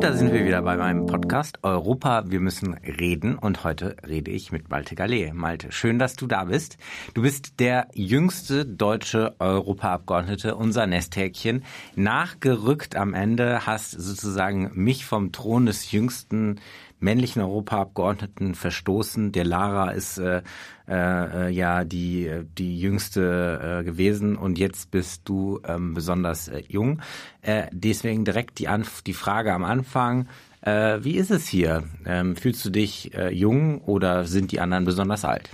Und da sind wir wieder bei meinem Podcast Europa, wir müssen reden. Und heute rede ich mit Malte Gallet. Malte, schön, dass du da bist. Du bist der jüngste deutsche Europaabgeordnete, unser Nesthäkchen. Nachgerückt am Ende hast sozusagen mich vom Thron des jüngsten männlichen Europaabgeordneten verstoßen. Der Lara ist äh, äh, ja die die jüngste äh, gewesen und jetzt bist du ähm, besonders äh, jung. Äh, deswegen direkt die Anf die Frage am Anfang: äh, Wie ist es hier? Ähm, fühlst du dich äh, jung oder sind die anderen besonders alt?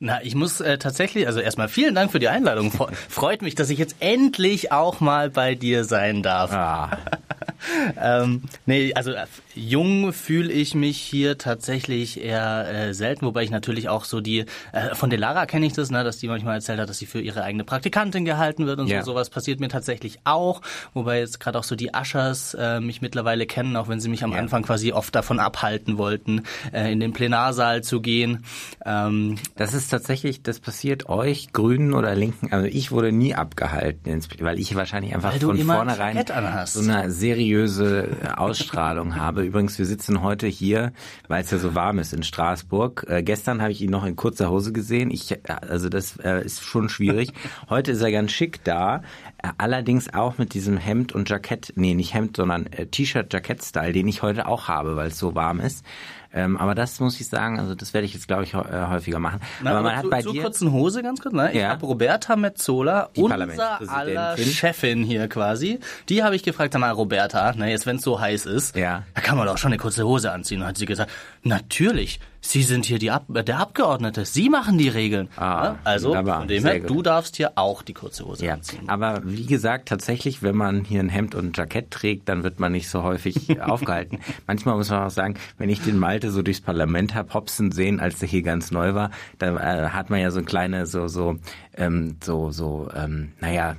Na, ich muss äh, tatsächlich, also erstmal vielen Dank für die Einladung. Freut mich, dass ich jetzt endlich auch mal bei dir sein darf. Ah. ähm, nee, also äh, jung fühle ich mich hier tatsächlich eher äh, selten, wobei ich natürlich auch so die, äh, von Delara kenne ich das, ne, dass die manchmal erzählt hat, dass sie für ihre eigene Praktikantin gehalten wird und ja. so. Sowas passiert mir tatsächlich auch, wobei jetzt gerade auch so die Aschers äh, mich mittlerweile kennen, auch wenn sie mich am ja. Anfang quasi oft davon abhalten wollten, äh, in den Plenarsaal zu gehen. Ähm, das ist tatsächlich, das passiert euch, Grünen oder Linken, also ich wurde nie abgehalten, weil ich wahrscheinlich einfach von vornherein so eine seriöse Ausstrahlung habe. Übrigens, wir sitzen heute hier, weil es ja so warm ist in Straßburg. Äh, gestern habe ich ihn noch in kurzer Hose gesehen. Ich, äh, also das äh, ist schon schwierig. Heute ist er ganz schick da. Äh, allerdings auch mit diesem Hemd und Jackett, nee, nicht Hemd, sondern äh, T-Shirt-Jackett-Style, den ich heute auch habe, weil es so warm ist. Ähm, aber das muss ich sagen, also das werde ich jetzt, glaube ich, äh, häufiger machen. Na, aber man aber hat zu, bei zu dir kurzen Hose ganz kurz, ne? Ich ja. habe Roberta Metzola, die unser aller Chefin hier quasi. Die habe ich gefragt, sag mal, Roberta, na, jetzt wenn es so heiß ist, ja. da kann man doch schon eine kurze Hose anziehen. Und hat sie gesagt, natürlich, Sie sind hier die Ab der Abgeordnete. Sie machen die Regeln. Ah, also von dem her, du darfst hier auch die kurze Hose ja, anziehen. Aber wie gesagt, tatsächlich, wenn man hier ein Hemd und ein Jackett trägt, dann wird man nicht so häufig aufgehalten. Manchmal muss man auch sagen, wenn ich den Malte so durchs Parlament hab hopsen sehen, als der hier ganz neu war, da äh, hat man ja so kleine, so, so, ähm, so, so, ähm, naja,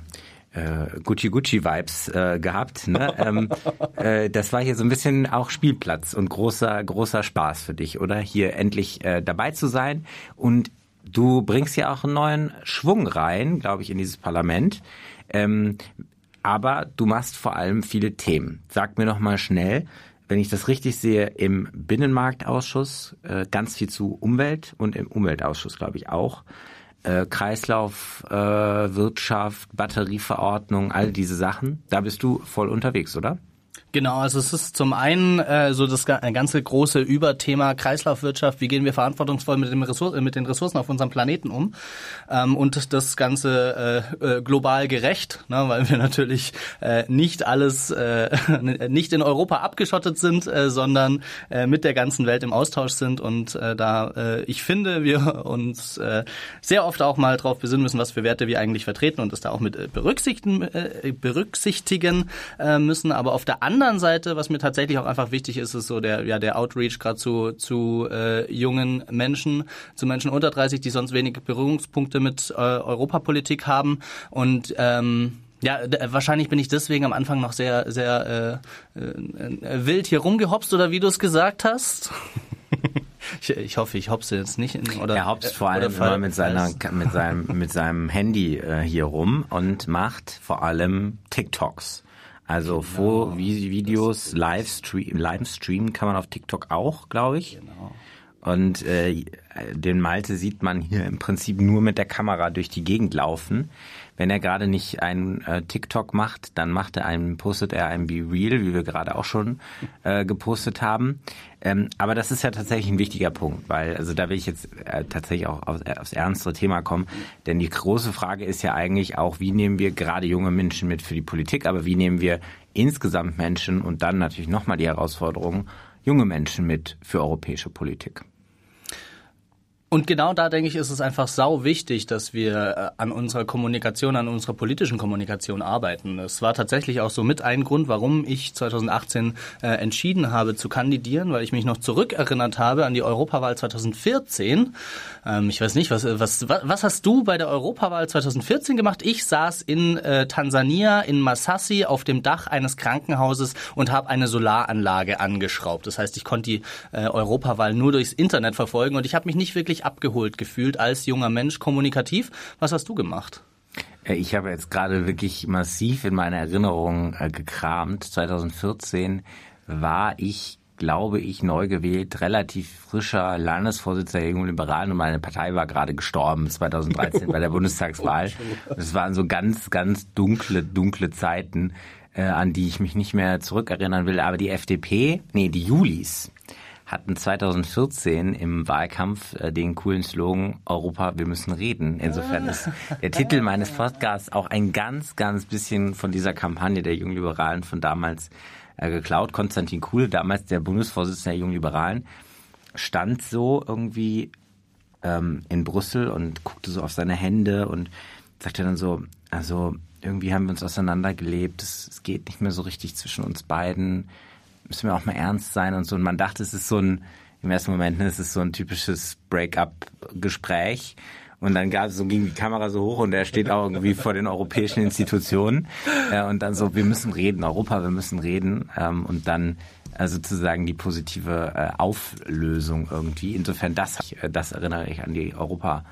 äh, Gucci Gucci Vibes äh, gehabt. Ne? ähm, äh, das war hier so ein bisschen auch Spielplatz und großer großer Spaß für dich, oder? Hier endlich äh, dabei zu sein und du bringst ja auch einen neuen Schwung rein, glaube ich, in dieses Parlament. Ähm, aber du machst vor allem viele Themen. Sag mir noch mal schnell, wenn ich das richtig sehe, im Binnenmarktausschuss äh, ganz viel zu Umwelt und im Umweltausschuss, glaube ich, auch äh, Kreislaufwirtschaft, äh, Batterieverordnung, all diese Sachen. Da bist du voll unterwegs, oder? Genau, also es ist zum einen äh, so das ganze große Überthema Kreislaufwirtschaft, wie gehen wir verantwortungsvoll mit, dem Ressourcen, äh, mit den Ressourcen auf unserem Planeten um? Ähm, und das Ganze äh, äh, global gerecht, ne, weil wir natürlich äh, nicht alles, äh, nicht in Europa abgeschottet sind, äh, sondern äh, mit der ganzen Welt im Austausch sind. Und äh, da äh, ich finde, wir uns äh, sehr oft auch mal darauf besinnen müssen, was für Werte wir eigentlich vertreten und das da auch mit äh, berücksichtigen, äh, berücksichtigen äh, müssen, aber auf der anderen anderen Seite, was mir tatsächlich auch einfach wichtig ist, ist so der, ja, der Outreach gerade zu, zu äh, jungen Menschen, zu Menschen unter 30, die sonst wenig Berührungspunkte mit äh, Europapolitik haben. Und ähm, ja, wahrscheinlich bin ich deswegen am Anfang noch sehr, sehr äh, äh, wild hier rumgehopst oder wie du es gesagt hast. ich, ich hoffe, ich hopse jetzt nicht. In, oder, er hopst vor allem immer mit seiner, mit seinem, mit seinem Handy äh, hier rum und macht vor allem TikToks. Also genau. Videos live, stream, live streamen kann man auf TikTok auch, glaube ich. Genau. Und äh, den Malte sieht man hier im Prinzip nur mit der Kamera durch die Gegend laufen. Wenn er gerade nicht ein äh, TikTok macht, dann macht er einen, postet er ein Be Real, wie wir gerade auch schon äh, gepostet haben. Ähm, aber das ist ja tatsächlich ein wichtiger Punkt, weil also da will ich jetzt äh, tatsächlich auch auf, äh, aufs ernstere Thema kommen. Denn die große Frage ist ja eigentlich auch, wie nehmen wir gerade junge Menschen mit für die Politik, aber wie nehmen wir insgesamt Menschen und dann natürlich nochmal die Herausforderung, junge Menschen mit für europäische Politik. Und genau da denke ich, ist es einfach sau wichtig, dass wir äh, an unserer Kommunikation, an unserer politischen Kommunikation arbeiten. Es war tatsächlich auch so mit ein Grund, warum ich 2018 äh, entschieden habe zu kandidieren, weil ich mich noch zurückerinnert habe an die Europawahl 2014. Ähm, ich weiß nicht, was, was, was hast du bei der Europawahl 2014 gemacht? Ich saß in äh, Tansania, in Masasi, auf dem Dach eines Krankenhauses und habe eine Solaranlage angeschraubt. Das heißt, ich konnte die äh, Europawahl nur durchs Internet verfolgen und ich habe mich nicht wirklich richtig abgeholt gefühlt als junger Mensch, kommunikativ. Was hast du gemacht? Äh, ich habe jetzt gerade wirklich massiv in meiner Erinnerung äh, gekramt. 2014 war ich glaube ich, neu gewählt, relativ frischer Landesvorsitzender der Jungen Liberalen und meine Partei war gerade gestorben 2013 bei der Bundestagswahl. Das waren so ganz, ganz dunkle, dunkle Zeiten, äh, an die ich mich nicht mehr zurückerinnern will. Aber die FDP, nee, die Julis, hatten 2014 im Wahlkampf äh, den coolen Slogan Europa, wir müssen reden. Insofern ist der Titel meines Podcasts auch ein ganz, ganz bisschen von dieser Kampagne der Jungliberalen von damals äh, geklaut. Konstantin Kuhl, damals der Bundesvorsitzende der Jungen Liberalen, stand so irgendwie ähm, in Brüssel und guckte so auf seine Hände und sagte dann so, also irgendwie haben wir uns auseinandergelebt, es, es geht nicht mehr so richtig zwischen uns beiden, müssen wir auch mal ernst sein und so. Und man dachte, es ist so ein, im ersten Moment, ne, es ist so ein typisches Break-up-Gespräch. Und dann gab so ging die Kamera so hoch und er steht auch irgendwie vor den europäischen Institutionen äh, und dann so, wir müssen reden, Europa, wir müssen reden ähm, und dann äh, sozusagen die positive äh, Auflösung irgendwie. Insofern das, äh, das erinnere ich an die Europa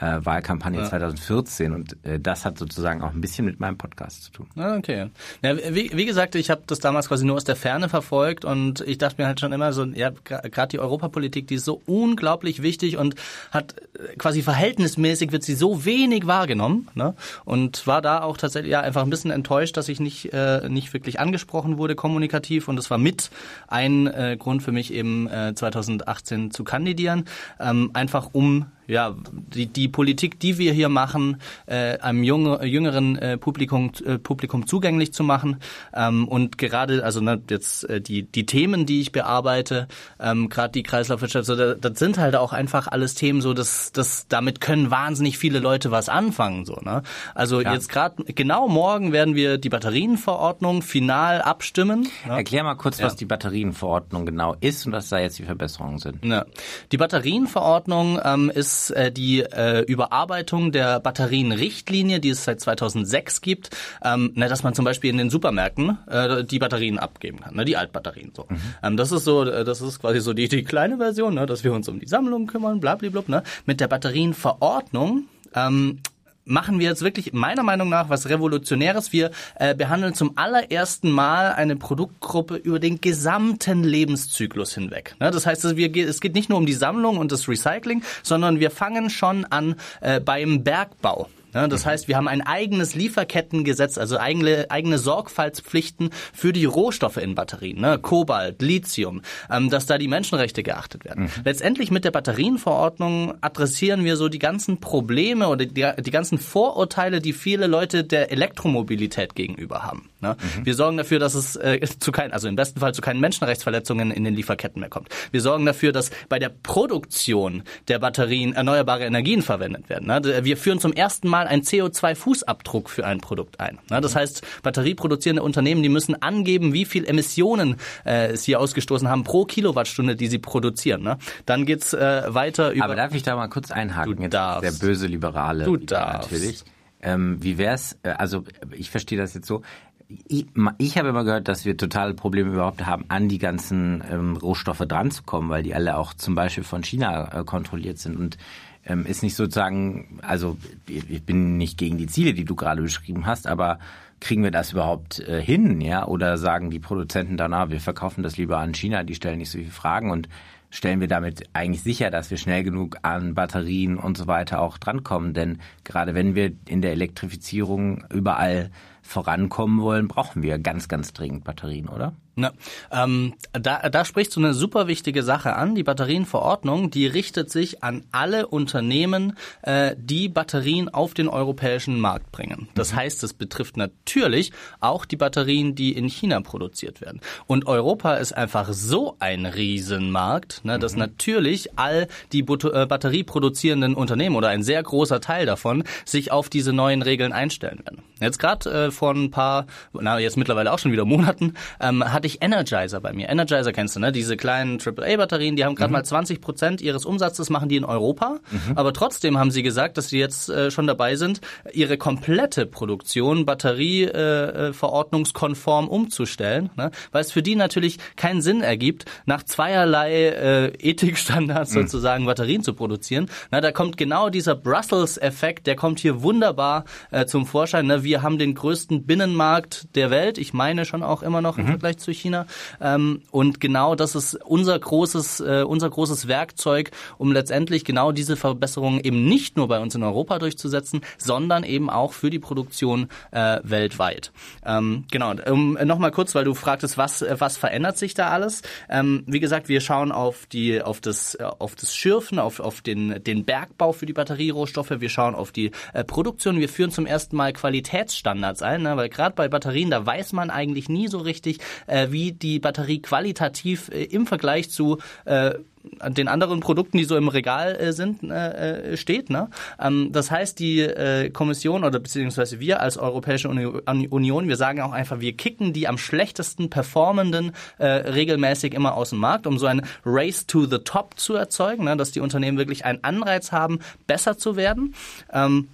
äh, Wahlkampagne ja. 2014 und äh, das hat sozusagen auch ein bisschen mit meinem Podcast zu tun. Ah, okay. Ja, wie, wie gesagt, ich habe das damals quasi nur aus der Ferne verfolgt und ich dachte mir halt schon immer so, ja, gerade die Europapolitik, die ist so unglaublich wichtig und hat äh, quasi verhältnismäßig wird sie so wenig wahrgenommen ne? und war da auch tatsächlich ja einfach ein bisschen enttäuscht, dass ich nicht äh, nicht wirklich angesprochen wurde kommunikativ und das war mit ein äh, Grund für mich eben äh, 2018 zu kandidieren, ähm, einfach um ja, die, die Politik, die wir hier machen, äh, einem junge, jüngeren äh, Publikum, äh, Publikum zugänglich zu machen. Ähm, und gerade, also ne, jetzt äh, die, die Themen, die ich bearbeite, ähm, gerade die Kreislaufwirtschaft, so, das, das sind halt auch einfach alles Themen, so dass das damit können wahnsinnig viele Leute was anfangen. So, ne? Also ja. jetzt gerade genau morgen werden wir die Batterienverordnung final abstimmen. Ne? Erklär mal kurz, ja. was die Batterienverordnung genau ist und was da jetzt die Verbesserungen sind. Ja. Die Batterienverordnung ähm, ist äh, die äh, Überarbeitung der Batterienrichtlinie, die es seit 2006 gibt, ähm, ne, dass man zum Beispiel in den Supermärkten äh, die Batterien abgeben kann, ne, die Altbatterien so. Mhm. Ähm, das ist so, äh, das ist quasi so die, die kleine Version, ne, dass wir uns um die Sammlung kümmern, blablablub. Ne. Mit der Batterienverordnung ähm, machen wir jetzt wirklich meiner Meinung nach was Revolutionäres. Wir äh, behandeln zum allerersten Mal eine Produktgruppe über den gesamten Lebenszyklus hinweg. Ne? Das heißt, wir, es geht nicht nur um die Sammlung und das Recycling, sondern wir fangen schon an äh, beim Bergbau. Ja, das mhm. heißt, wir haben ein eigenes Lieferkettengesetz, also eigene, eigene Sorgfaltspflichten für die Rohstoffe in Batterien, ne? Kobalt, Lithium, ähm, dass da die Menschenrechte geachtet werden. Mhm. Letztendlich mit der Batterienverordnung adressieren wir so die ganzen Probleme oder die, die ganzen Vorurteile, die viele Leute der Elektromobilität gegenüber haben. Ne? Mhm. Wir sorgen dafür, dass es äh, zu keinen, also im besten Fall zu keinen Menschenrechtsverletzungen in den Lieferketten mehr kommt. Wir sorgen dafür, dass bei der Produktion der Batterien erneuerbare Energien verwendet werden. Ne? Wir führen zum ersten Mal mal einen CO2-Fußabdruck für ein Produkt ein. das heißt, batterieproduzierende Unternehmen, die müssen angeben, wie viel Emissionen äh, sie ausgestoßen haben pro Kilowattstunde, die sie produzieren. Dann geht's äh, weiter über. Aber darf ich da mal kurz einhaken? Du Jetzt darfst. Der böse Liberale. Du darfst. Natürlich. Ähm, wie wär's? Äh, also ich verstehe das jetzt so. Ich, ich habe immer gehört, dass wir totale Probleme überhaupt haben, an die ganzen ähm, Rohstoffe dranzukommen, weil die alle auch zum Beispiel von China äh, kontrolliert sind. Und ähm, ist nicht sozusagen, also ich bin nicht gegen die Ziele, die du gerade beschrieben hast, aber kriegen wir das überhaupt äh, hin, ja? Oder sagen die Produzenten danach, wir verkaufen das lieber an China, die stellen nicht so viele Fragen und stellen wir damit eigentlich sicher, dass wir schnell genug an Batterien und so weiter auch drankommen. Denn gerade wenn wir in der Elektrifizierung überall vorankommen wollen, brauchen wir ganz, ganz dringend Batterien, oder? Na, ähm, da, da sprichst du eine super wichtige Sache an. Die Batterienverordnung, die richtet sich an alle Unternehmen, äh, die Batterien auf den europäischen Markt bringen. Das mhm. heißt, es betrifft natürlich auch die Batterien, die in China produziert werden. Und Europa ist einfach so ein Riesenmarkt, ne, dass mhm. natürlich all die äh, batterieproduzierenden Unternehmen oder ein sehr großer Teil davon sich auf diese neuen Regeln einstellen werden. Jetzt gerade äh, vor ein paar, na jetzt mittlerweile auch schon wieder Monaten, ähm, hatte ich Energizer bei mir. Energizer kennst du, ne? Diese kleinen AAA-Batterien, die haben gerade mhm. mal 20 Prozent ihres Umsatzes machen die in Europa. Mhm. Aber trotzdem haben sie gesagt, dass sie jetzt äh, schon dabei sind, ihre komplette Produktion batterieverordnungskonform äh, umzustellen, ne? weil es für die natürlich keinen Sinn ergibt, nach zweierlei äh, Ethikstandards mhm. sozusagen Batterien zu produzieren. Na, da kommt genau dieser Brussels-Effekt, der kommt hier wunderbar äh, zum Vorschein. Ne? wir haben den größten Binnenmarkt der Welt. Ich meine schon auch immer noch im mhm. Vergleich zu China. Ähm, und genau das ist unser großes, äh, unser großes Werkzeug, um letztendlich genau diese Verbesserungen eben nicht nur bei uns in Europa durchzusetzen, sondern eben auch für die Produktion äh, weltweit. Ähm, genau. Um, Nochmal kurz, weil du fragtest, was was verändert sich da alles? Ähm, wie gesagt, wir schauen auf die auf das auf das Schürfen, auf auf den den Bergbau für die Batterierohstoffe. Wir schauen auf die äh, Produktion. Wir führen zum ersten Mal Qualitätsstandards ein, ne? weil gerade bei Batterien, da weiß man eigentlich nie so richtig, äh, wie die Batterie qualitativ äh, im Vergleich zu äh, den anderen Produkten, die so im Regal äh, sind, äh, äh, steht. Ne? Ähm, das heißt, die äh, Kommission oder beziehungsweise wir als Europäische Union, wir sagen auch einfach, wir kicken die am schlechtesten performenden äh, regelmäßig immer aus dem Markt, um so ein Race to the Top zu erzeugen, ne? dass die Unternehmen wirklich einen Anreiz haben, besser zu werden. Ähm,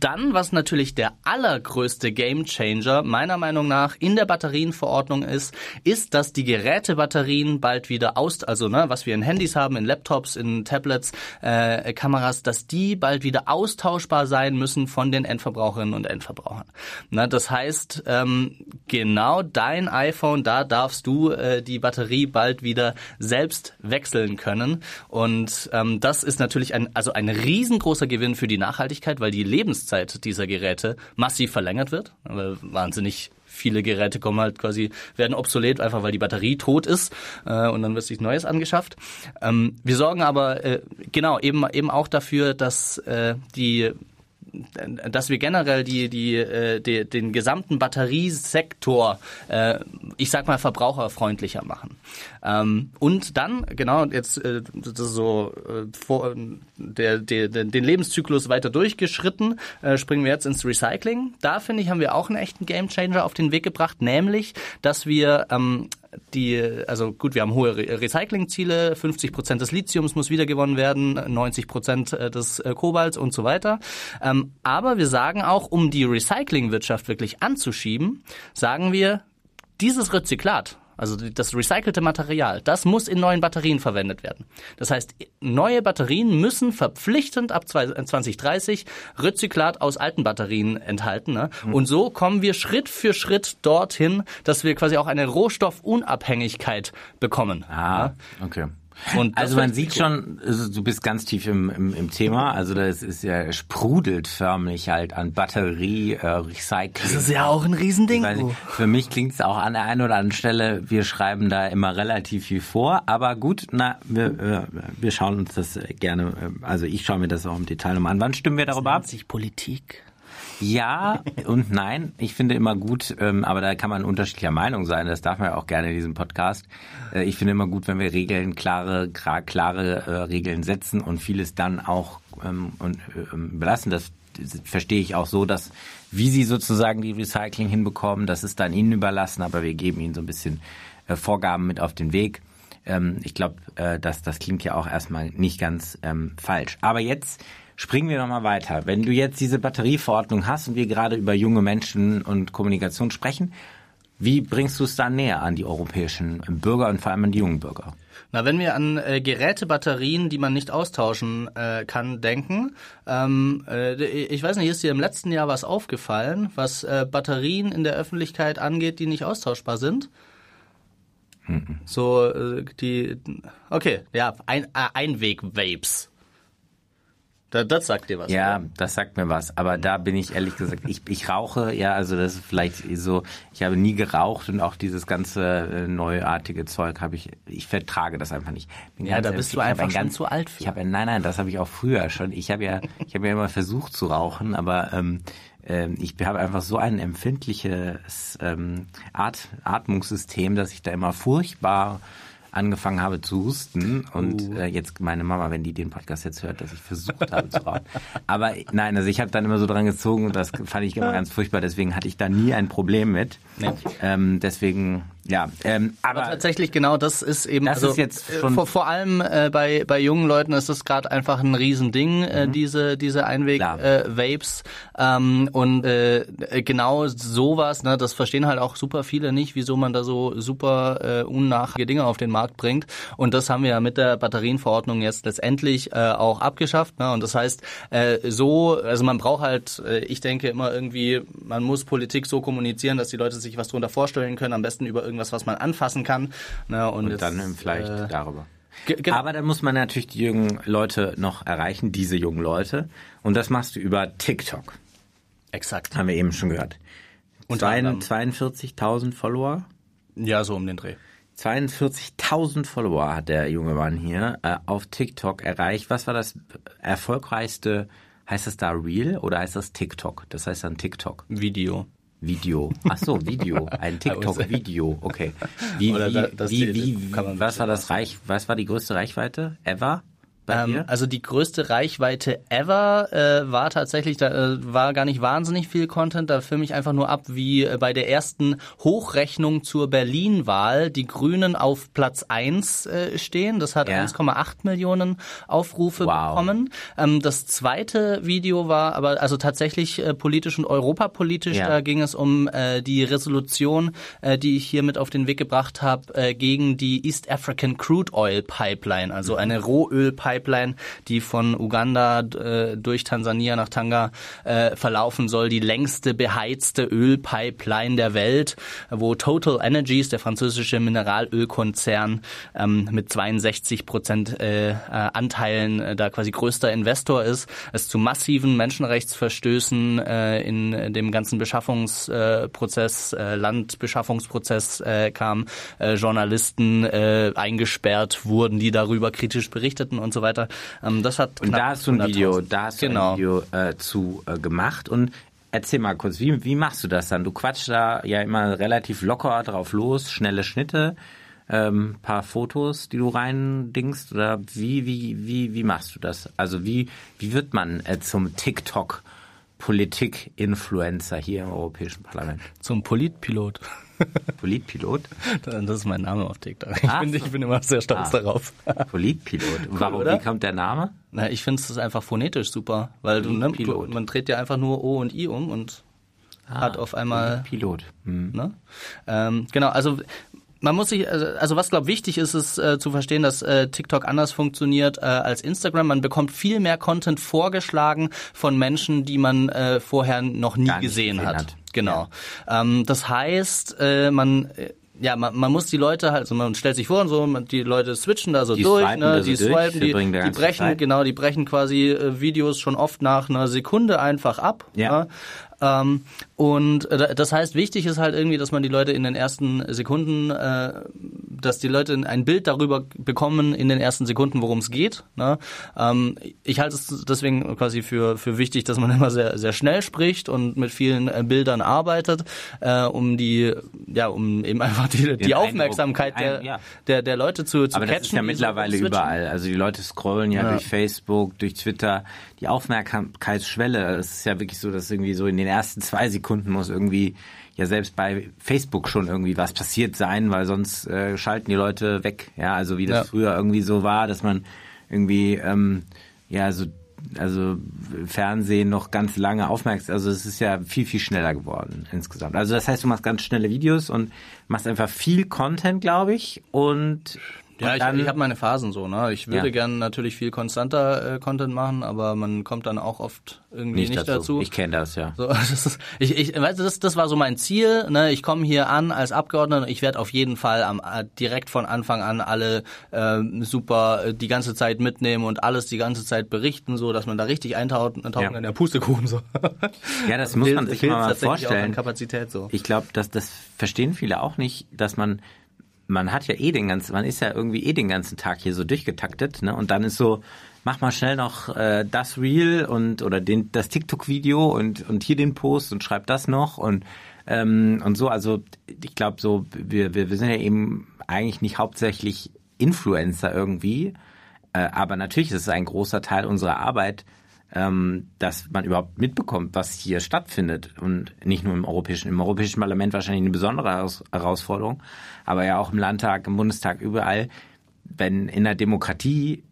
dann, was natürlich der allergrößte Gamechanger meiner Meinung nach in der Batterienverordnung ist, ist, dass die Gerätebatterien bald wieder aus, also ne, was wir in Handys haben, in Laptops, in Tablets, äh, Kameras, dass die bald wieder austauschbar sein müssen von den Endverbraucherinnen und Endverbrauchern. Na, das heißt, ähm, genau dein iPhone, da darfst du äh, die Batterie bald wieder selbst wechseln können. Und ähm, das ist natürlich ein, also ein riesengroßer Gewinn für die Nachhaltigkeit, weil die Lebens Lebenszeit dieser Geräte massiv verlängert wird. Weil wahnsinnig viele Geräte kommen halt quasi, werden obsolet, einfach weil die Batterie tot ist äh, und dann wird sich Neues angeschafft. Ähm, wir sorgen aber äh, genau eben eben auch dafür, dass äh, die dass wir generell die, die, äh, die, den gesamten Batteriesektor, äh, ich sag mal, verbraucherfreundlicher machen. Ähm, und dann, genau, jetzt äh, so äh, vor, der, der, den Lebenszyklus weiter durchgeschritten, äh, springen wir jetzt ins Recycling. Da finde ich, haben wir auch einen echten Gamechanger auf den Weg gebracht, nämlich, dass wir ähm, die, also gut, wir haben hohe Recyclingziele, 50 Prozent des Lithiums muss wiedergewonnen werden, 90 Prozent äh, des äh, Kobalts und so weiter. Ähm, aber wir sagen auch, um die Recyclingwirtschaft wirklich anzuschieben, sagen wir, dieses Rezyklat, also das recycelte Material, das muss in neuen Batterien verwendet werden. Das heißt, neue Batterien müssen verpflichtend ab 2030 Rezyklat aus alten Batterien enthalten. Ne? Mhm. Und so kommen wir Schritt für Schritt dorthin, dass wir quasi auch eine Rohstoffunabhängigkeit bekommen. Ah, okay. Und also man sieht schon, also du bist ganz tief im, im, im Thema. Also das ist ja sprudelt förmlich halt an Batterie, äh, Recycling. Das ist ja auch ein Riesending. Nicht, für mich klingt es auch an der einen oder anderen Stelle, wir schreiben da immer relativ viel vor. Aber gut, na, wir, äh, wir schauen uns das gerne, äh, also ich schaue mir das auch im Detail nochmal an. Wann stimmen wir darüber ab? Sich Politik. Ja und nein. Ich finde immer gut, ähm, aber da kann man unterschiedlicher Meinung sein. Das darf man ja auch gerne in diesem Podcast. Äh, ich finde immer gut, wenn wir Regeln, klare, klare äh, Regeln setzen und vieles dann auch ähm, und, äh, belassen. Das verstehe ich auch so, dass wie sie sozusagen die Recycling hinbekommen, das ist dann ihnen überlassen, aber wir geben ihnen so ein bisschen äh, Vorgaben mit auf den Weg. Ähm, ich glaube, äh, dass das klingt ja auch erstmal nicht ganz ähm, falsch. Aber jetzt Springen wir nochmal weiter. Wenn du jetzt diese Batterieverordnung hast und wir gerade über junge Menschen und Kommunikation sprechen, wie bringst du es dann näher an die europäischen Bürger und vor allem an die jungen Bürger? Na, wenn wir an äh, Gerätebatterien, die man nicht austauschen äh, kann, denken, ähm, äh, ich weiß nicht, ist dir im letzten Jahr was aufgefallen, was äh, Batterien in der Öffentlichkeit angeht, die nicht austauschbar sind? Mhm. So äh, die, okay, ja, ein, äh, Einweg-Vapes. Das, das sagt dir was. Ja, oder? das sagt mir was. Aber da bin ich ehrlich gesagt, ich, ich rauche, ja, also das ist vielleicht so, ich habe nie geraucht und auch dieses ganze äh, neuartige Zeug habe ich, ich vertrage das einfach nicht. Bin ja, da bist du einfach ganz zu alt für. Ich habe, nein, nein, das habe ich auch früher schon. Ich habe ja, ich habe ja immer versucht zu rauchen, aber ähm, ähm, ich habe einfach so ein empfindliches ähm, At Atmungssystem, dass ich da immer furchtbar angefangen habe zu husten und uh. äh, jetzt meine Mama, wenn die den Podcast jetzt hört, dass ich versucht habe zu rauchen. Aber nein, also ich habe dann immer so dran gezogen und das fand ich immer ganz furchtbar, deswegen hatte ich da nie ein Problem mit. Nee. Ähm, deswegen Ja, ähm, aber, aber, tatsächlich genau das ist eben das also, ist jetzt schon vor, vor allem äh, bei bei jungen Leuten ist das gerade einfach ein Riesending äh, diese diese Einweg äh, Vapes. Ähm, und äh, genau sowas ne das verstehen halt auch super viele nicht wieso man da so super äh, unnachhaltige Dinge auf den Markt bringt. Und das haben wir ja mit der Batterienverordnung jetzt letztendlich äh, auch abgeschafft ne. Und das heißt äh, so also man braucht halt äh, ich denke immer irgendwie man muss Politik so kommunizieren dass die Leute sich was darunter vorstellen können am besten über irgendwas, was man anfassen kann. Ne, und, und jetzt, dann vielleicht äh, darüber. genau. Aber dann muss man natürlich die jungen Leute noch erreichen, diese jungen Leute. Und das machst du über TikTok. Exakt. Haben wir eben schon gehört. Anderem. 42.000 Follower. Ja, so um den Dreh. 42.000 Follower hat der junge Mann hier äh, auf TikTok erreicht. Was war das erfolgreichste? Heißt das da Real oder heißt das TikTok? Das heißt dann TikTok. Video. Video. Ach so, Video. Ein TikTok-Video. Okay. Wie, wie, wie, wie, was war das Reich, was war die größte Reichweite ever Ähm, also die größte Reichweite ever äh, war tatsächlich, da äh, war gar nicht wahnsinnig viel Content. Da filme ich einfach nur ab, wie äh, bei der ersten Hochrechnung zur Berlin-Wahl die Grünen auf Platz 1 äh, stehen. Das hat Ja. 1,8 Millionen Aufrufe Wow. bekommen. Ähm, das zweite Video war aber also tatsächlich äh, politisch und europapolitisch. Ja. Da ging es um äh, die Resolution, äh, die ich hier mit auf den Weg gebracht habe, äh, gegen die East African Crude Oil Pipeline, also eine Rohölpipeline, die von Uganda äh, durch Tansania nach Tanga äh, verlaufen soll, die längste beheizte Ölpipeline der Welt, wo Total Energies, der französische Mineralölkonzern, ähm, mit 62 Prozent äh, äh, Anteilen äh, da quasi größter Investor ist, es zu massiven Menschenrechtsverstößen äh, in dem ganzen Beschaffungsprozess, äh, Landbeschaffungsprozess äh, kam, äh, Journalisten äh, eingesperrt wurden, die darüber kritisch berichteten und so weiter. Ähm, das hat Und da hast du ein 100.000. Video, da hast du genau. ein Video äh, zu äh, gemacht und erzähl mal kurz, wie, wie machst du das dann? Du quatschst da ja immer relativ locker drauf los, schnelle Schnitte, ähm, paar Fotos, die du reindingst oder wie, wie, wie, wie machst du das? Also wie, wie wird man äh, zum TikTok Politik-Influencer hier im Europäischen Parlament? Zum Politpilot. Politpilot? Das ist mein Name auf TikTok. Ich, Ah, bin, ich bin immer sehr stolz Ah. darauf. Politpilot. Warum, oder? wie kommt der Name? Na, ich finde es einfach phonetisch super, weil du, ne, du, man dreht ja einfach nur O und I um und hat auf einmal Pilot. Hm. Ne? Ähm, genau, also man muss sich, also also was glaube wichtig ist, ist äh, zu verstehen, dass äh, TikTok anders funktioniert äh, als Instagram. Man bekommt viel mehr Content vorgeschlagen von Menschen, die man äh, vorher noch nie gesehen, gesehen hat. hat. Genau. Ähm, das heißt, äh, man äh, ja, man, man muss die Leute halt, also man stellt sich vor und so, man, die Leute switchen da so Die durch, swipen ne, da so die durch, swipen, die die, die brechen, Zeit. genau, die brechen quasi äh, Videos schon oft nach einer Sekunde einfach ab. Ja. Ne? Ähm, und äh, das heißt, wichtig ist halt irgendwie, dass man die Leute in den ersten Sekunden, äh, dass die Leute ein Bild darüber bekommen in den ersten Sekunden, worum es geht. Ne? Ähm, ich halte es deswegen quasi für für wichtig, dass man immer sehr sehr schnell spricht und mit vielen äh, Bildern arbeitet, äh, um die ja um eben einfach die, die Eindruck- Aufmerksamkeit der, ein- ja. der der Leute zu zu Aber catchen. das ist ja so mittlerweile überall. Also die Leute scrollen ja, Ja. durch Facebook, durch Twitter. Die Aufmerksamkeitsschwelle, es ist ja wirklich so, dass irgendwie so in den ersten zwei Sekunden muss irgendwie ja selbst bei Facebook schon irgendwie was passiert sein, weil sonst äh, schalten die Leute weg. Ja, also wie das Ja. früher irgendwie so war, dass man irgendwie ähm, ja so also Fernsehen noch ganz lange aufmerksam. Also es ist ja viel, viel schneller geworden insgesamt. Also das heißt, du machst ganz schnelle Videos und machst einfach viel Content, glaube ich. Und, Ja, und ich, dann, ich habe meine Phasen so, ne? Ich würde Ja. gern natürlich viel konstanter äh, Content machen, aber man kommt dann auch oft irgendwie nicht, nicht, dazu. dazu. Ich kenne das, ja. So, das ist, ich, ich, weißt du, das, das war so mein Ziel. Ne? Ich komme hier an als Abgeordneter und ich werde auf jeden Fall am, äh, direkt von Anfang an alle ähm, super äh, die ganze Zeit mitnehmen und alles die ganze Zeit berichten, so dass man da richtig eintaucht, eintauchen Ja. kann. Der Pustekuchen so. Ja, das muss man sich mal, mal vorstellen. Kapazität so. Ich glaube, dass das verstehen viele auch nicht, dass man man hat ja eh den ganzen, man ist ja irgendwie eh den ganzen Tag hier so durchgetaktet, ne? Und dann ist so, mach mal schnell noch äh, das Reel und oder den das TikTok-Video und und hier den Post und schreib das noch und ähm, und so. Also ich glaube so, wir, wir wir sind ja eben eigentlich nicht hauptsächlich Influencer irgendwie, äh, aber natürlich ist es ein großer Teil unserer Arbeit, ähm, dass man überhaupt mitbekommt, was hier stattfindet und nicht nur im europäischen, im europäischen Parlament wahrscheinlich eine besondere Herausforderung, aber ja auch im Landtag, im Bundestag, überall. Wenn in der Demokratie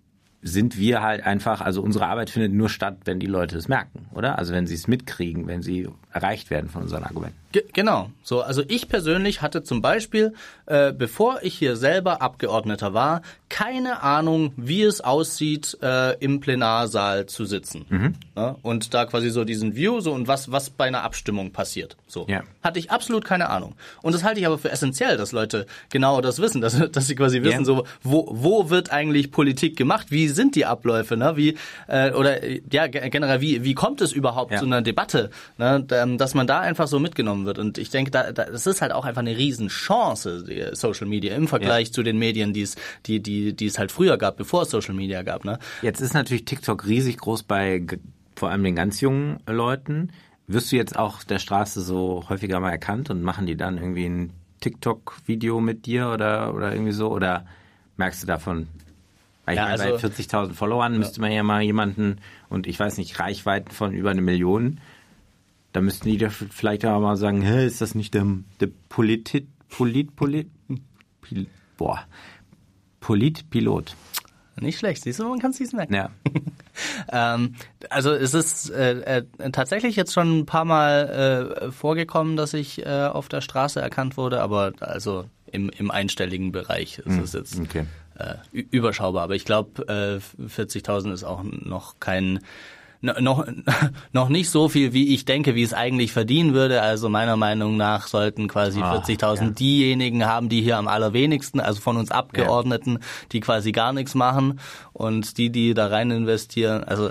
sind wir halt einfach, also unsere Arbeit findet nur statt, wenn die Leute es merken, oder? Also wenn sie es mitkriegen, wenn sie erreicht werden von unseren Argumenten. Ge genau. So, also ich persönlich hatte zum Beispiel, äh, bevor ich hier selber Abgeordneter war, keine Ahnung, wie es aussieht, äh, im Plenarsaal zu sitzen. Mhm. Ja, und da quasi so diesen View so und was, was bei einer Abstimmung passiert. So. Ja. Hatte ich absolut keine Ahnung. Und das halte ich aber für essentiell, dass Leute genau das wissen, dass, dass sie quasi wissen, ja. so, wo, wo wird eigentlich Politik gemacht? Wie sind die Abläufe? Ne? Wie, äh, oder ja, generell, wie, wie kommt es überhaupt zu einer Debatte? Ne? Dass man da einfach so mitgenommen wird. Und ich denke, da, da, das ist halt auch einfach eine Riesenchance, die Social Media, im Vergleich ja. zu den Medien, die es, die, die, die es halt früher gab, bevor es Social Media gab. Ne? Jetzt ist natürlich TikTok riesig groß bei vor allem den ganz jungen Leuten. Wirst du jetzt auch der Straße so häufiger mal erkannt und machen die dann irgendwie ein TikTok-Video mit dir oder, oder irgendwie so? Oder merkst du davon? Weil ja, ich meine, also, bei 40.000 Followern müsste man ja mal jemanden und ich weiß nicht, Reichweiten von über eine Million da müssten die vielleicht auch mal sagen, hä, ist das nicht der, der Polit, Polit, Polit, Pil, boah, Politpilot. Nicht schlecht, siehst du, man kann es sich merken. Ja. ähm, also es ist äh, äh, tatsächlich jetzt schon ein paar Mal äh, vorgekommen, dass ich äh, auf der Straße erkannt wurde, aber also im, im einstelligen Bereich ist hm, es jetzt okay. äh, überschaubar. Aber ich glaube, äh, 40.000 ist auch noch kein noch, noch nicht so viel, wie ich denke, wie es eigentlich verdienen würde. Also meiner Meinung nach sollten quasi ah, 40.000 ja. diejenigen haben, die hier am allerwenigsten, also von uns Abgeordneten, ja. die quasi gar nichts machen und die, die da rein investieren, also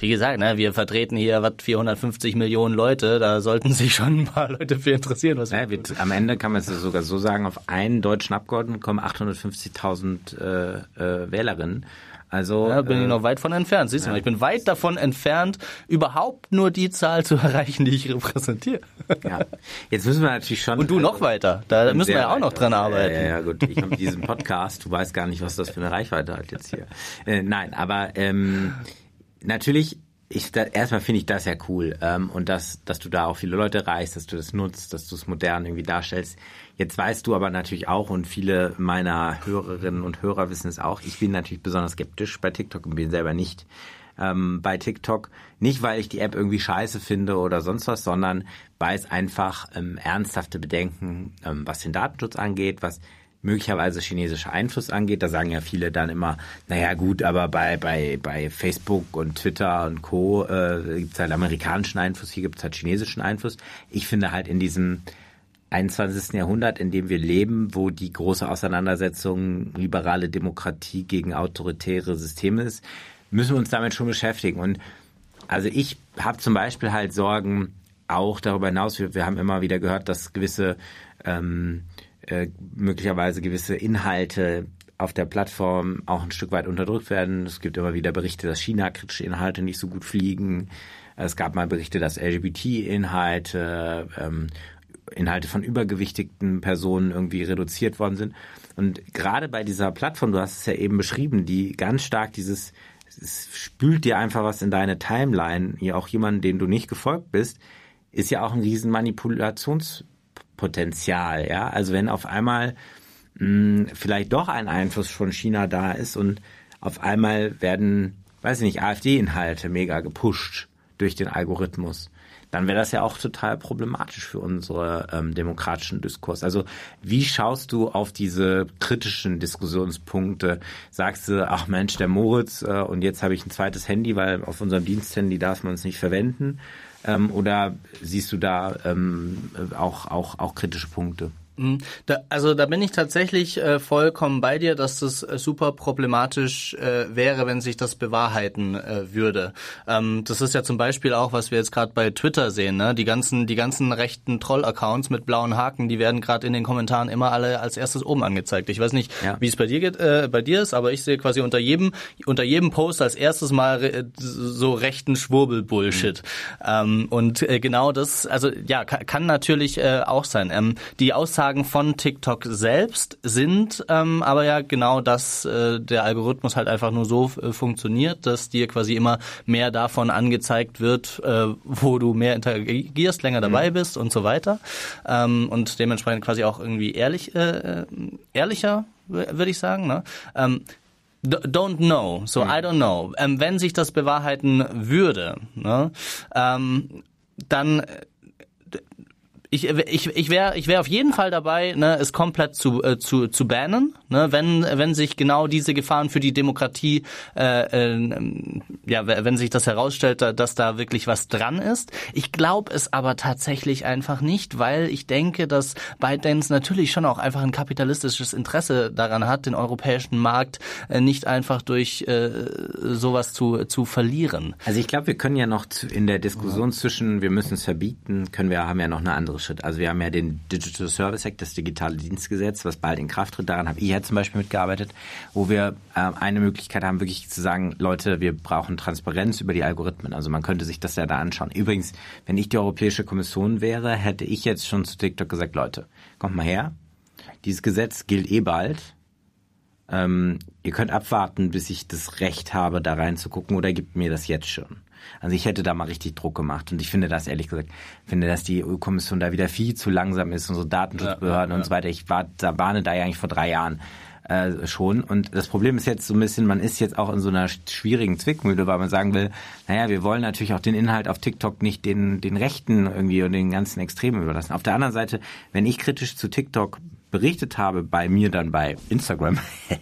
wie gesagt, ne, wir vertreten hier was 450 Millionen Leute, da sollten sich schon ein paar Leute für interessieren. Was ja, wir, am Ende kann man es sogar so sagen, auf einen deutschen Abgeordneten kommen 850.000 äh, äh, Wählerinnen. Also ja, bin äh, ich noch weit von entfernt. Siehst du, ja. ich bin weit davon entfernt, überhaupt nur die Zahl zu erreichen, die ich repräsentiere. Ja. Jetzt müssen wir natürlich schon. Und du noch weiter. Da müssen wir ja auch noch dran arbeiten. Ja, ja, gut. Ich habe diesen Podcast. Du weißt gar nicht, was das für eine Reichweite hat jetzt hier. Äh, nein, aber ähm, natürlich ich, da, erstmal finde ich das ja cool ähm, und dass, dass du da auch viele Leute erreichst, dass du das nutzt, dass du es modern irgendwie darstellst. Jetzt weißt du aber natürlich auch und viele meiner Hörerinnen und Hörer wissen es auch, ich bin natürlich besonders skeptisch bei TikTok und bin selber nicht ähm, bei TikTok. Nicht, weil ich die App irgendwie scheiße finde oder sonst was, sondern weil es einfach ähm, ernsthafte Bedenken, ähm, was den Datenschutz angeht, was möglicherweise chinesischer Einfluss angeht. Da sagen ja viele dann immer, naja gut, aber bei, bei, bei Facebook und Twitter und Co. Äh, gibt es halt amerikanischen Einfluss, hier gibt es halt chinesischen Einfluss. Ich finde halt in diesem 21. Jahrhundert, in dem wir leben, wo die große Auseinandersetzung liberale Demokratie gegen autoritäre Systeme ist, müssen wir uns damit schon beschäftigen. Und also ich habe zum Beispiel halt Sorgen, auch darüber hinaus, wir, wir haben immer wieder gehört, dass gewisse ähm, äh, möglicherweise gewisse Inhalte auf der Plattform auch ein Stück weit unterdrückt werden. Es gibt immer wieder Berichte, dass China-kritische Inhalte nicht so gut fliegen. Es gab mal Berichte, dass LGBT-Inhalte, ähm, Inhalte von übergewichtigten Personen irgendwie reduziert worden sind. Und gerade bei dieser Plattform, du hast es ja eben beschrieben, die ganz stark dieses, es spült dir einfach was in deine Timeline, ja auch jemand, den du nicht gefolgt bist, ist ja auch ein riesen Manipulations Potenzial. Ja, also wenn auf einmal mh, hm, vielleicht doch ein Einfluss von China da ist und auf einmal werden, weiß ich nicht, AfD-Inhalte mega gepusht durch den Algorithmus, dann wäre das ja auch total problematisch für unsere ähm, demokratischen Diskurs. Also wie schaust du auf diese kritischen Diskussionspunkte? Sagst du, ach Mensch, der Moritz, äh, und jetzt habe ich ein zweites Handy, weil auf unserem Diensthandy darf man es nicht verwenden? Ähm, oder siehst du da ähm, auch, auch, auch kritische Punkte? Mhm. Da, also da bin ich tatsächlich äh, vollkommen bei dir, dass das äh, super problematisch äh, wäre, wenn sich das bewahrheiten äh, würde. Ähm, das ist ja zum Beispiel auch, was wir jetzt gerade bei Twitter sehen. Ne? Die ganzen, die ganzen rechten Troll-Accounts mit blauen Haken, die werden gerade in den Kommentaren immer alle als erstes oben angezeigt. Ich weiß nicht, ja. wie es bei dir geht, äh, bei dir ist, aber ich sehe quasi unter jedem, unter jedem Post als erstes mal re so rechten Schwurbel-Bullshit. Mhm. Ähm, und genau das, also ja, kann, kann natürlich auch sein. Ähm, die Aussage Aussagen von TikTok selbst sind ähm, aber ja genau, dass äh, der Algorithmus halt einfach nur so äh, funktioniert, dass dir quasi immer mehr davon angezeigt wird, äh, wo du mehr interagierst, länger dabei mhm. bist und so weiter. Ähm, und dementsprechend quasi auch irgendwie ehrlich, äh, äh ehrlicher, würde ich sagen. Ne? Ähm, don't know, so mhm. I don't know. Ähm, wenn sich das bewahrheiten würde, ne, ähm, dann ich, ich, ich wäre ich wär auf jeden Fall dabei, ne, es komplett zu, äh, zu, zu bannen, ne, wenn, wenn sich genau diese Gefahren für die Demokratie, äh, äh, ja, wenn sich das herausstellt, dass da wirklich was dran ist. Ich glaube es aber tatsächlich einfach nicht, weil ich denke, dass ByteDance natürlich schon auch einfach ein kapitalistisches Interesse daran hat, den europäischen Markt äh, nicht einfach durch äh, sowas zu, zu verlieren. Also ich glaube, wir können ja noch in der Diskussion zwischen, wir müssen es verbieten, können wir, haben ja noch eine andere Schritt. Also wir haben ja den Digital Service Act, das digitale Dienstgesetz, was bald in Kraft tritt. Daran habe ich ja zum Beispiel mitgearbeitet, wo wir äh, eine Möglichkeit haben, wirklich zu sagen, Leute, wir brauchen Transparenz über die Algorithmen. Also man könnte sich das ja da anschauen. Übrigens, wenn ich die Europäische Kommission wäre, hätte ich jetzt schon zu TikTok gesagt, Leute, kommt mal her. Dieses Gesetz gilt eh bald. Ähm, ihr könnt abwarten, bis ich das Recht habe, da reinzugucken oder gibt mir das jetzt schon. Also ich hätte da mal richtig Druck gemacht und ich finde das ehrlich gesagt, finde, dass die EU-Kommission da wieder viel zu langsam ist, unsere Datenschutzbehörden ja, ja, und so weiter. Ich war, da warne da ja eigentlich vor drei Jahren äh, schon. Und das Problem ist jetzt so ein bisschen, man ist jetzt auch in so einer schwierigen Zwickmühle, weil man sagen will, naja, wir wollen natürlich auch den Inhalt auf TikTok nicht den, den Rechten irgendwie und den ganzen Extremen überlassen. Auf der anderen Seite, wenn ich kritisch zu TikTok berichtet habe, bei mir dann bei Instagram,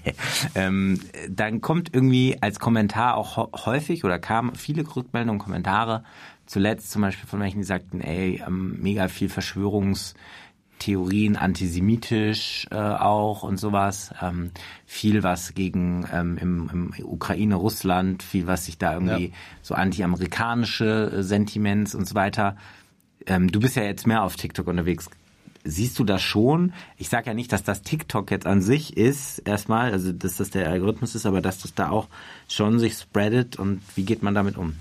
ähm, dann kommt irgendwie als Kommentar auch häufig oder kamen viele Rückmeldungen, Kommentare, zuletzt zum Beispiel von welchen, die sagten, ey, ähm, mega viel Verschwörungstheorien, antisemitisch äh, auch und sowas. Ähm, viel was gegen ähm, im, im Ukraine, Russland, viel was sich da irgendwie ja. so anti-amerikanische äh, Sentiments und so weiter. Ähm, du bist ja jetzt mehr auf TikTok unterwegs siehst du das schon? Ich sage ja nicht, dass das TikTok jetzt an sich ist, erstmal, also dass das der Algorithmus ist, aber dass das da auch schon sich spreadet und wie geht man damit um?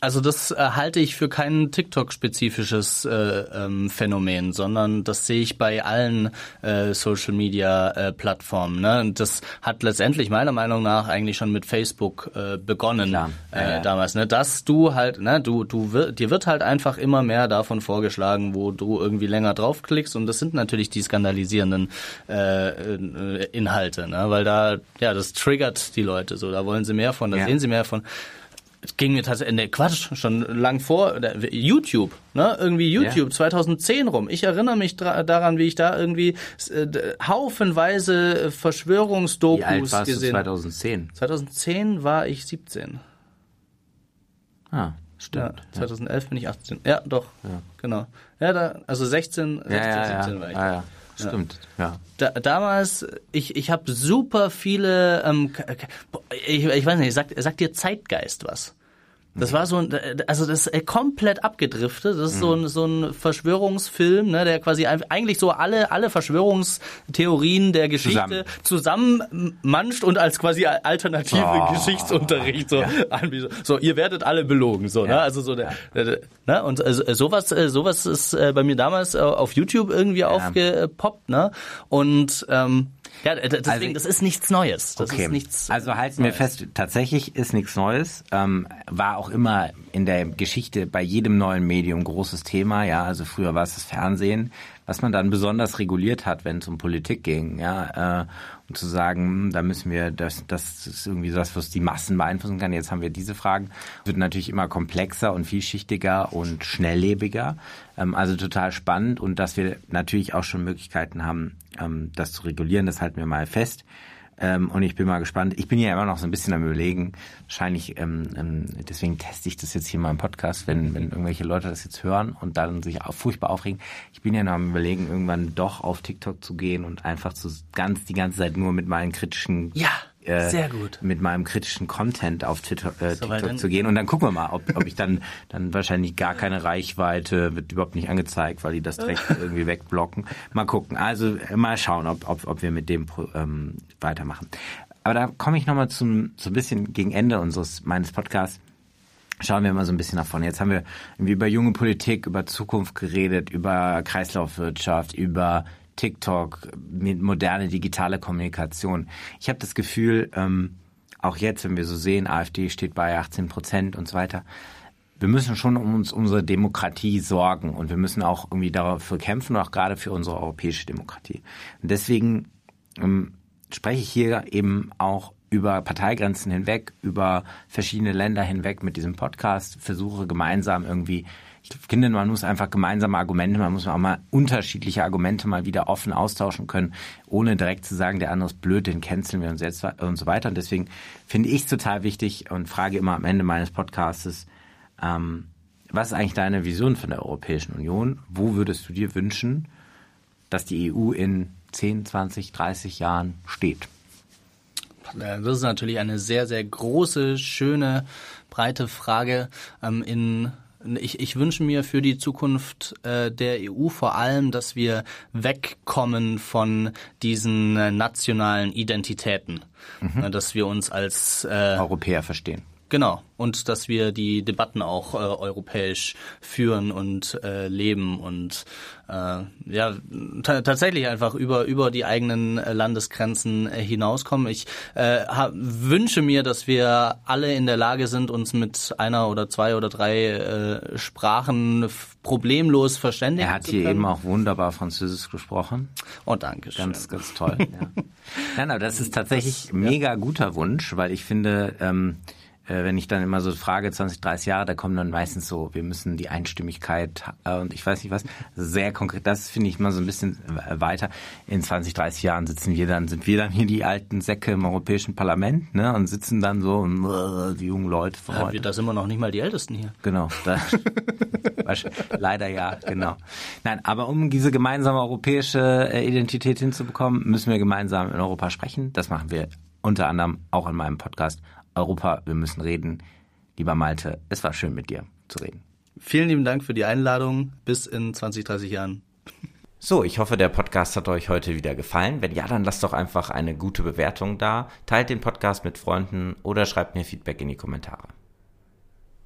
Also das äh, halte ich für kein TikTok-spezifisches äh, ähm, Phänomen, sondern das sehe ich bei allen äh, Social-Media-Plattformen. Äh, ne? das hat letztendlich meiner Meinung nach eigentlich schon mit Facebook äh, begonnen ja, äh, damals. Ne? Dass du halt, ne, du, du dir wird halt einfach immer mehr davon vorgeschlagen, wo du irgendwie länger draufklickst und das sind natürlich die skandalisierenden äh, äh, Inhalte, ne? weil da, ja, das triggert die Leute so, da wollen sie mehr von, da ja. sehen sie mehr von es ging mir tatsächlich, ne, Quatsch, schon lang vor, YouTube, ne, irgendwie YouTube ja. 2010 rum. Ich erinnere mich daran, wie ich da irgendwie äh, haufenweise Verschwörungsdokus wie alt warst gesehen. Du 2010. 2010 war ich 17. Ah, stimmt. Ja, 2011 ja. bin ich 18. Ja, doch. Genau. Ja, da, also 16, 16 ja, 17 war ich. Ja, ja. Stimmt, ja. Da, damals, ich, ich habe super viele, ähm, ich, ich weiß nicht, sagt, sagt dir Zeitgeist was? Das war so ein, also das ist komplett abgedriftet. Das ist so ein, so ein Verschwörungsfilm, ne, der quasi eigentlich so alle, alle Verschwörungstheorien der Geschichte zusammen, zusammenmanscht und als quasi alternative oh. Geschichtsunterricht so ja. anbietet. So, ihr werdet alle belogen, so, ne? ja. ne? Also so der, der, ne? Und also, sowas, äh, sowas ist äh, bei mir damals äh, auf YouTube irgendwie ja. aufgepoppt, ne? Und ähm, ja, deswegen, also, das ist nichts Neues. Das okay. ist nichts also halten wir fest, tatsächlich ist nichts Neues. Ähm, war auch immer in der Geschichte bei jedem neuen Medium großes Thema. Ja, also früher war es das Fernsehen, was man dann besonders reguliert hat, wenn es um Politik ging. Ja, äh, und zu sagen, hm, da müssen wir, das, das ist irgendwie das, was die Massen beeinflussen kann. Jetzt haben wir diese Fragen. Wird natürlich immer komplexer und vielschichtiger und schnelllebiger. Ähm, also total spannend und dass wir natürlich auch schon Möglichkeiten haben, ähm, das zu regulieren, das halten wir mal fest. Ähm, und ich bin mal gespannt. Ich bin ja immer noch so ein bisschen am überlegen. Wahrscheinlich, ähm, ähm, deswegen teste ich das jetzt hier mal im Podcast, wenn, wenn irgendwelche Leute das jetzt hören und dann sich auch furchtbar aufregen. Ich bin ja noch am überlegen, irgendwann doch auf TikTok zu gehen und einfach zu ganz die ganze Zeit nur mit meinen kritischen ja äh, Sehr gut. mit meinem kritischen Content auf Twitter, äh, so TikTok zu gehen. Und dann gucken wir mal, ob, ob ich dann, dann wahrscheinlich gar keine Reichweite, wird überhaupt nicht angezeigt, weil die das direkt irgendwie wegblocken. Mal gucken. Also äh, mal schauen, ob, ob, ob wir mit dem ähm, weitermachen. Aber da komme ich nochmal zum, so ein bisschen gegen Ende unseres, meines Podcasts. Schauen wir mal so ein bisschen nach vorne. Jetzt haben wir irgendwie über junge Politik, über Zukunft geredet, über Kreislaufwirtschaft, über TikTok, moderne digitale Kommunikation. Ich habe das Gefühl, ähm, auch jetzt, wenn wir so sehen, AfD steht bei 18 Prozent und so weiter, wir müssen schon um uns unsere Demokratie sorgen und wir müssen auch irgendwie dafür kämpfen, auch gerade für unsere europäische Demokratie. Und deswegen ähm, spreche ich hier eben auch über Parteigrenzen hinweg, über verschiedene Länder hinweg mit diesem Podcast, versuche gemeinsam irgendwie ich finde, man muss einfach gemeinsame Argumente, man muss auch mal unterschiedliche Argumente mal wieder offen austauschen können, ohne direkt zu sagen, der andere ist blöd, den canceln wir uns jetzt und so weiter. Und deswegen finde ich es total wichtig und frage immer am Ende meines Podcastes, ähm, was ist eigentlich deine Vision von der Europäischen Union? Wo würdest du dir wünschen, dass die EU in 10, 20, 30 Jahren steht? Das ist natürlich eine sehr, sehr große, schöne, breite Frage. Ähm, in ich, ich wünsche mir für die Zukunft äh, der EU vor allem, dass wir wegkommen von diesen äh, nationalen Identitäten, mhm. äh, dass wir uns als äh, Europäer verstehen. Genau. Und dass wir die Debatten auch äh, europäisch führen und äh, leben und äh, ja tatsächlich einfach über über die eigenen äh, Landesgrenzen äh, hinauskommen. Ich äh, hab, wünsche mir, dass wir alle in der Lage sind, uns mit einer oder zwei oder drei Sprachen problemlos verständigen. Er hat hier eben auch wunderbar Französisch gesprochen. Oh, danke schön. Ganz, ganz toll. ja. Nein, aber das ist tatsächlich das, mega guter Wunsch, weil ich finde, ähm, äh, wenn ich dann immer so frage, 20, 30 Jahre, da kommen dann meistens so, wir müssen die Einstimmigkeit äh, und ich weiß nicht was, sehr konkret, das finde ich mal so ein bisschen weiter. In 20, 30 Jahren sitzen wir dann, sind wir dann hier die alten Säcke im Europäischen Parlament, ne, und sitzen dann so, äh, die jungen Leute von ja, heute. Da sind wir noch nicht mal die Ältesten hier. Genau, da, leider ja, genau. Nein, aber um diese gemeinsame europäische äh, Identität hinzubekommen, müssen wir gemeinsam in Europa sprechen. Das machen wir unter anderem auch in meinem Podcast Europa, wir müssen reden. Lieber Malte, es war schön mit dir zu reden. Vielen lieben Dank für die Einladung. Bis in 20, 30 Jahren. So, ich hoffe, der Podcast hat euch heute wieder gefallen. Wenn ja, dann lasst doch einfach eine gute Bewertung da, teilt den Podcast mit Freunden oder schreibt mir Feedback in die Kommentare.